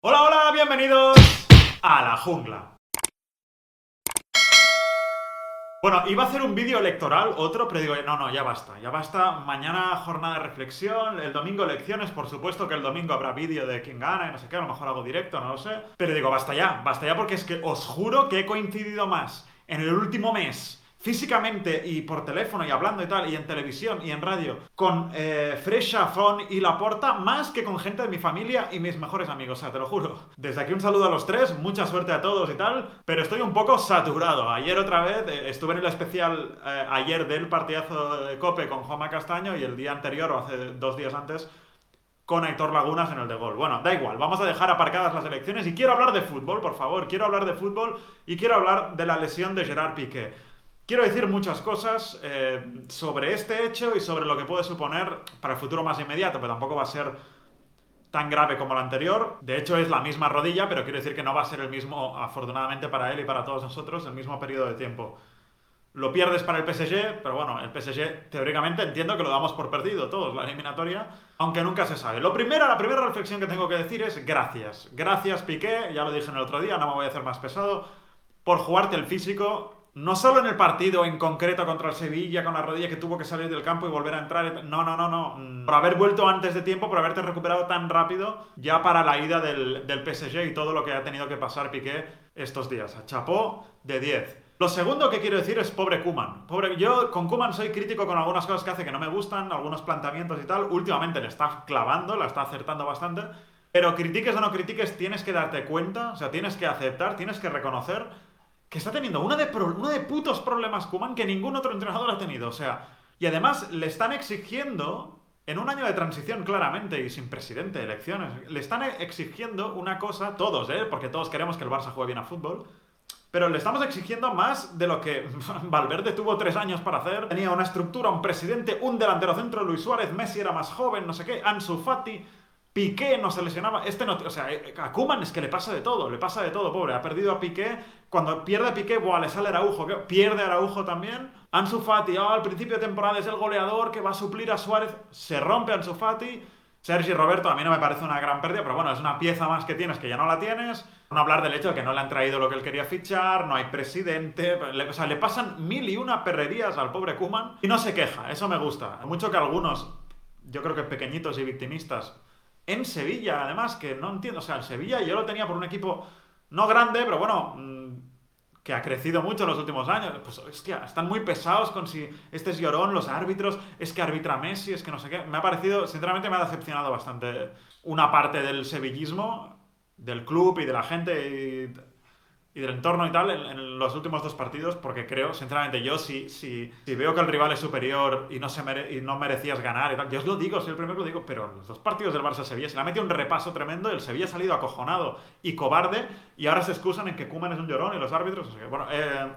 Hola, hola, bienvenidos a la jungla. Bueno, iba a hacer un vídeo electoral, otro, pero digo, no, no, ya basta, ya basta. Mañana jornada de reflexión, el domingo elecciones, por supuesto que el domingo habrá vídeo de quién gana y no sé qué, a lo mejor hago directo, no lo sé. Pero digo, basta ya, basta ya porque es que os juro que he coincidido más en el último mes físicamente y por teléfono y hablando y tal, y en televisión y en radio, con eh, Fresha, Fon y Laporta, más que con gente de mi familia y mis mejores amigos, o sea, te lo juro. Desde aquí un saludo a los tres, mucha suerte a todos y tal, pero estoy un poco saturado. Ayer otra vez, eh, estuve en el especial eh, ayer del partidazo de Cope con Juanma Castaño y el día anterior, o hace dos días antes, con Héctor Lagunas en el de gol. Bueno, da igual, vamos a dejar aparcadas las elecciones y quiero hablar de fútbol, por favor, quiero hablar de fútbol y quiero hablar de la lesión de Gerard Piqué. Quiero decir muchas cosas eh, sobre este hecho y sobre lo que puede suponer para el futuro más inmediato, pero tampoco va a ser tan grave como el anterior. De hecho, es la misma rodilla, pero quiero decir que no va a ser el mismo, afortunadamente para él y para todos nosotros, el mismo periodo de tiempo. Lo pierdes para el PSG, pero bueno, el PSG teóricamente entiendo que lo damos por perdido todos, la eliminatoria, aunque nunca se sabe. Lo primero, la primera reflexión que tengo que decir es gracias. Gracias Piqué, ya lo dije en el otro día, no me voy a hacer más pesado, por jugarte el físico no solo en el partido en concreto contra el Sevilla, con la rodilla que tuvo que salir del campo y volver a entrar. No, no, no, no. Mm. Por haber vuelto antes de tiempo, por haberte recuperado tan rápido, ya para la ida del, PSG y todo lo que ha tenido que pasar Piqué estos días. A Chapó de 10. Lo segundo que quiero decir es pobre Kuman. Pobre, yo con Kuman soy crítico con algunas cosas que hace que no me gustan, algunos planteamientos y tal. Últimamente le está clavando, la está acertando bastante. Pero critiques o no critiques, tienes que darte cuenta, o sea, tienes que aceptar, tienes que reconocer que está teniendo una de, de putos problemas Kuman que ningún otro entrenador ha tenido. O sea, y además le están exigiendo, en un año de transición claramente y sin presidente de elecciones, le están exigiendo una cosa, todos, ¿eh? porque todos queremos que el Barça juegue bien a fútbol, pero le estamos exigiendo más de lo que Valverde tuvo tres años para hacer. Tenía una estructura, un presidente, un delantero centro, Luis Suárez, Messi era más joven, no sé qué, Ansu Fati... Piqué no se lesionaba. Este no. O sea, a Kuman es que le pasa de todo, le pasa de todo, pobre. Ha perdido a Piqué. Cuando pierde a Piqué, buah, le sale Araujo. Pierde a Araujo también. Ansu Fati, oh, al principio de temporada es el goleador que va a suplir a Suárez. Se rompe Ansu Fati. Sergi Roberto a mí no me parece una gran pérdida, pero bueno, es una pieza más que tienes que ya no la tienes. No hablar del hecho de que no le han traído lo que él quería fichar, no hay presidente. o sea, le pasan mil y una perrerías al pobre Kuman y no se queja, eso me gusta. Mucho que algunos, yo creo que pequeñitos y victimistas, en Sevilla, además, que no entiendo. O sea, el Sevilla yo lo tenía por un equipo no grande, pero bueno, mm, que ha crecido mucho en los últimos años. Pues, hostia, están muy pesados con si este es llorón, los árbitros, es que arbitra Messi, es que no sé qué. Me ha parecido, sinceramente, me ha decepcionado bastante una parte del sevillismo, del club y de la gente. Y y del entorno y tal en, los últimos dos partidos, porque creo, sinceramente, yo si, si, si veo que el rival es superior y no, se y no merecías ganar y tal, yo os lo digo, soy el primero que lo digo, pero los dos partidos del Barça-Sevilla se le ha metido un repaso tremendo, el Sevilla ha salido acojonado y cobarde, y ahora se excusan en que Kuman es un llorón y los árbitros, o sea, bueno, eh,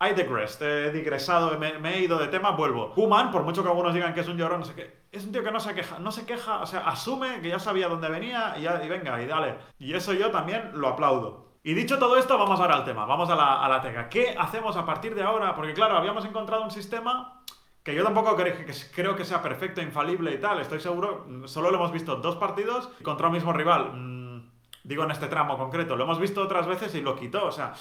I digress, he digresado, me, he ido de tema, vuelvo. Kuman, por mucho que algunos digan que es un llorón, no sé qué, es un tío que no se queja, no se queja, o sea, asume que ya sabía dónde venía y, ya, y venga, y dale. Y eso yo también lo aplaudo. Y dicho todo esto, vamos ahora al tema, vamos a la, a teca. ¿Qué hacemos a partir de ahora? Porque claro, habíamos encontrado un sistema que yo tampoco creo que sea perfecto, infalible y tal, estoy seguro, solo lo hemos visto dos partidos contra un mismo rival, mm, digo en este tramo concreto, lo hemos visto otras veces y lo quitó, o sea,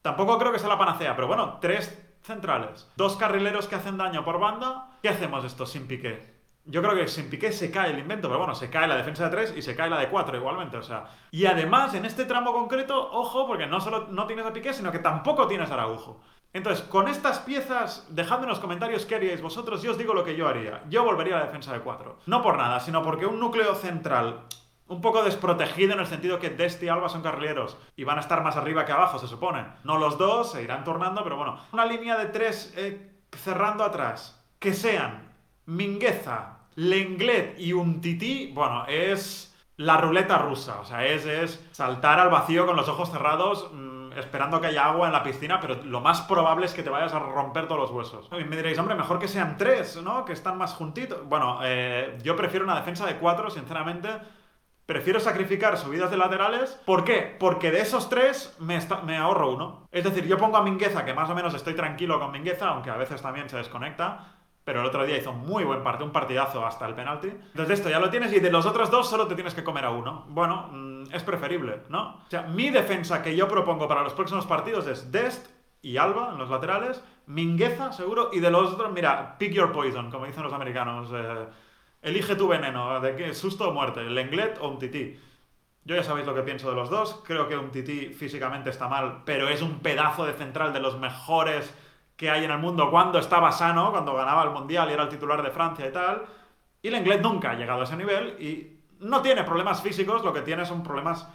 tampoco creo que sea la panacea, pero bueno, tres centrales, dos carrileros que hacen daño por banda, ¿qué hacemos esto sin piqué? Yo creo que sin Piqué se cae el invento, pero bueno, se cae la defensa de 3 y se cae la de 4 igualmente, o sea. Y además, en este tramo concreto, ojo, porque no solo no tienes a Piqué, sino que tampoco tienes a Araujo. Entonces, con estas piezas, dejadme en los comentarios qué haríais vosotros, yo os digo lo que yo haría. Yo volvería a la defensa de 4. No por nada, sino porque un núcleo central un poco desprotegido en el sentido que Desti y Alba son carrileros y van a estar más arriba que abajo, se supone. No los dos, se irán tornando, pero bueno. Una línea de tres eh, cerrando atrás. Que sean Mingueza, Lenglet y un tití, bueno, es la ruleta rusa. O sea, es, es saltar al vacío con los ojos cerrados, mm, esperando que haya agua en la piscina, pero lo más probable es que te vayas a romper todos los huesos. Y me diréis, hombre, mejor que sean tres, ¿no? Que están más juntitos. Bueno, eh, yo prefiero una defensa de cuatro, sinceramente. Prefiero sacrificar subidas de laterales. ¿Por qué? Porque de esos tres me, me, ahorro uno. Es decir, yo pongo a Mingueza, que más o menos estoy tranquilo con Mingueza, aunque a veces también se desconecta pero el otro día hizo muy buen partido, un partidazo hasta el penalti. Entonces esto ya lo tienes y de los otros dos solo te tienes que comer a uno. Bueno, mm, es preferible, ¿no? O sea, mi defensa que yo propongo para los próximos partidos es Dest y Alba en los laterales, Mingueza seguro, y de los otros, mira, pick your poison, como dicen los americanos. Eh, elige tu veneno, de qué susto o muerte, el Lenglet o un tití. Yo ya sabéis lo que pienso de los dos. Creo que un tití físicamente está mal, pero es un pedazo de central de los mejores que hay en el mundo cuando estaba sano, cuando ganaba el Mundial y era el titular de Francia y tal. Y el inglés nunca ha llegado a ese nivel y no tiene problemas físicos, lo que tiene son problemas,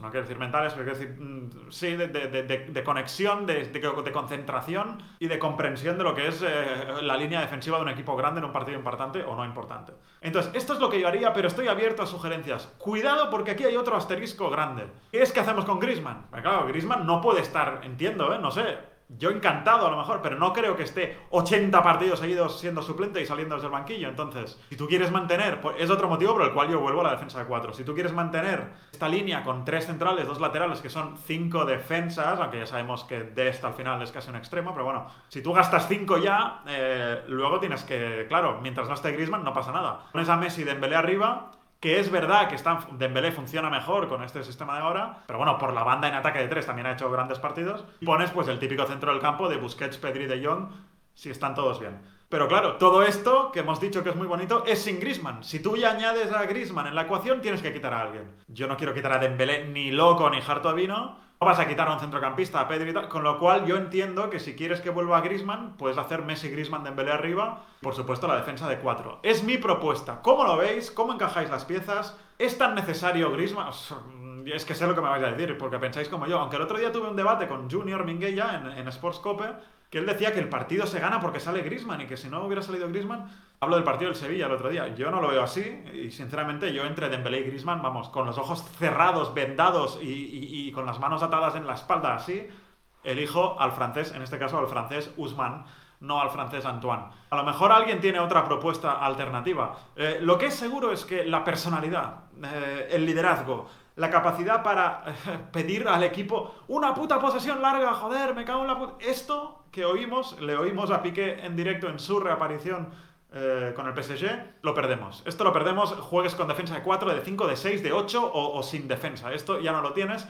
no quiero decir mentales, pero quiero decir, mm, sí, de, conexión, de, concentración y de comprensión de lo que es eh, la línea defensiva de un equipo grande en un partido importante o no importante. Entonces, esto es lo que yo haría, pero estoy abierto a sugerencias. Cuidado porque aquí hay otro asterisco grande. ¿Qué es que hacemos con Grisman? claro, Grisman no puede estar, entiendo, ¿eh? no sé, yo encantado a lo mejor, pero no creo que esté 80 partidos seguidos siendo suplente y saliendo desde el banquillo. Entonces, si tú quieres mantener, pues es otro motivo por el cual yo vuelvo a la defensa de 4. Si tú quieres mantener esta línea con tres centrales, dos laterales, que son cinco defensas, aunque ya sabemos que de esta al final es casi un extremo, pero bueno, si tú gastas cinco ya, eh, luego tienes que, claro, mientras no esté Griezmann no pasa nada. Pones a Messi de Dembélé arriba, que es verdad que está, Dembélé funciona mejor con este sistema de ahora, pero bueno, por la banda en ataque de tres también ha hecho grandes partidos. Y pones pues el típico centro del campo de Busquets, Pedri, De Jong, si están todos bien. Pero claro, todo esto que hemos dicho que es muy bonito es sin Grisman. Si tú ya añades a Grisman en la ecuación, tienes que quitar a alguien. Yo no quiero quitar a Dembélé ni loco ni Harto Vino no vas a quitar a un centrocampista, a Pedri y tal, con lo cual yo entiendo que si quieres que vuelva a Grisman, puedes hacer Messi, Grisman, Dembélé arriba, por supuesto la defensa de cuatro. Es mi propuesta. ¿Cómo lo veis? ¿Cómo encajáis las piezas? ¿Es tan necesario Grisman? Es que sé lo que me vais a decir, porque pensáis como yo. Aunque el otro día tuve un debate con Junior Minguella en, en Sports Cope, que él decía que el partido se gana porque sale Grisman y que si no hubiera salido Grisman, hablo del partido del Sevilla el otro día, yo no lo veo así y sinceramente yo entre Dembélé y Grisman, vamos, con los ojos cerrados, vendados y, con las manos atadas en la espalda así, elijo al francés, en este caso al francés Usman, no al francés Antoine. A lo mejor alguien tiene otra propuesta alternativa. Eh, lo que es seguro es que la personalidad, eh, el liderazgo, la capacidad para eh, pedir al equipo una puta posesión larga, joder, me cago en la puta. Esto que oímos, le oímos a Piqué en directo en su reaparición eh, con el PSG, lo perdemos. Esto lo perdemos, juegues con defensa de 4, de 5, de 6, de 8 o, sin defensa. Esto ya no lo tienes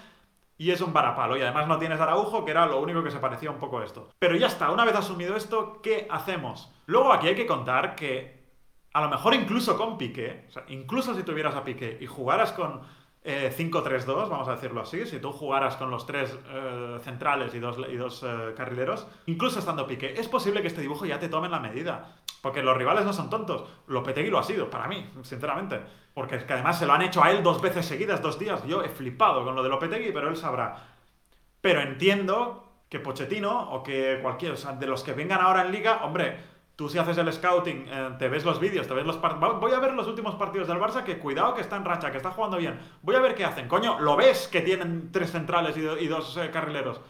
y es un varapalo. Y además no tienes Araujo, que era lo único que se parecía un poco a esto. Pero ya está, una vez asumido esto, ¿qué hacemos? Luego aquí hay que contar que a lo mejor incluso con Piqué, incluso si tuvieras a Piqué y jugaras con 5-3-2, eh, vamos a decirlo así, si tú jugaras con los tres eh, centrales y dos, y dos eh, carrileros, incluso estando pique, es posible que este dibujo ya te tome la medida. Porque los rivales no son tontos. Lopetegui lo ha sido, para mí, sinceramente. Porque es que además se lo han hecho a él dos veces seguidas, dos días. Yo he flipado con lo de Lopetegui, pero él sabrá. Pero entiendo que Pochettino o que cualquiera, de los que vengan ahora en liga, hombre, Tú si haces el scouting, eh, te ves los vídeos, te ves los Voy a ver los últimos partidos del Barça, que cuidado que está en racha, que está jugando bien. Voy a ver qué hacen. Coño, lo ves que tienen tres centrales y, dos eh, carrileros.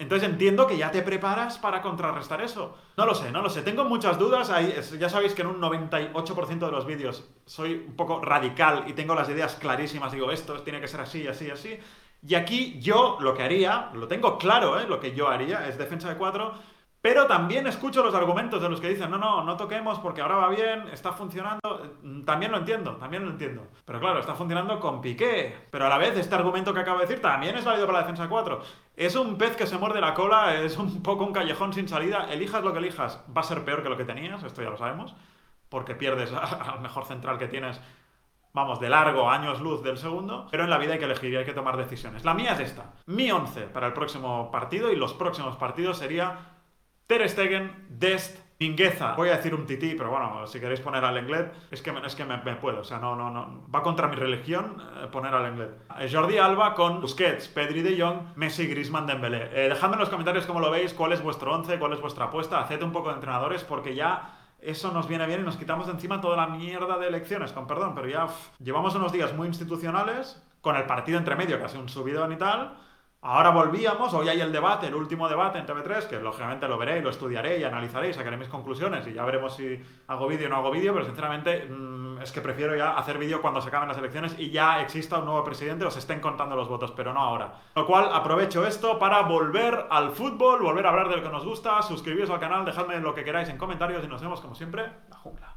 Entonces entiendo que ya te preparas para contrarrestar eso. No lo sé, no lo sé. Tengo muchas dudas. ya sabéis que en un 98% de los vídeos soy un poco radical y tengo las ideas clarísimas. Digo, esto tiene que ser así, así, así. Y aquí yo lo que haría, lo tengo claro, ¿eh? lo que yo haría es defensa de cuatro pero también escucho los argumentos de los que dicen, no, no, no toquemos porque ahora va bien, está funcionando. Mm, también lo entiendo, también lo entiendo. Pero claro, está funcionando con Piqué. Pero a la vez, este argumento que acabo de decir también es válido para la defensa 4. Es un pez que se muerde la cola, es un poco un callejón sin salida. Elijas lo que elijas, va a ser peor que lo que tenías, esto ya lo sabemos. Porque pierdes al mejor central que tienes vamos, de largo, años luz del segundo, pero en la vida hay que elegir y hay que tomar decisiones. La mía es esta. Mi 11 para el próximo partido y los próximos partidos sería Ter Stegen, Dest, Mingueza. Voy a decir un tití, pero bueno, si queréis poner al inglés, es que, es que me, puedo. O sea, no, no, no. Va contra mi religión eh, poner al inglés. Eh, Jordi Alba con Busquets, Pedri de Jong, Messi, Griezmann, Dembélé. Eh, dejadme en los comentarios cómo lo veis, cuál es vuestro once, cuál es vuestra apuesta. Haced un poco de entrenadores porque ya eso nos viene bien y nos quitamos de encima toda la mierda de elecciones, con perdón, pero ya llevamos unos días muy institucionales, con el partido entre medio, casi un subidón y tal Ahora volvíamos, hoy hay el debate, el último debate en TV3, que lógicamente lo veré, lo estudiaré y analizaré y sacaré mis conclusiones y ya veremos si hago vídeo o no hago vídeo, pero sinceramente mm, es que prefiero ya hacer vídeo cuando se acaben las elecciones y ya exista un nuevo presidente o se estén contando los votos, pero no ahora. Lo cual aprovecho esto para volver al fútbol, volver a hablar de lo que nos gusta, suscribiros al canal, dejadme lo que queráis en comentarios y nos vemos como siempre, la jungla.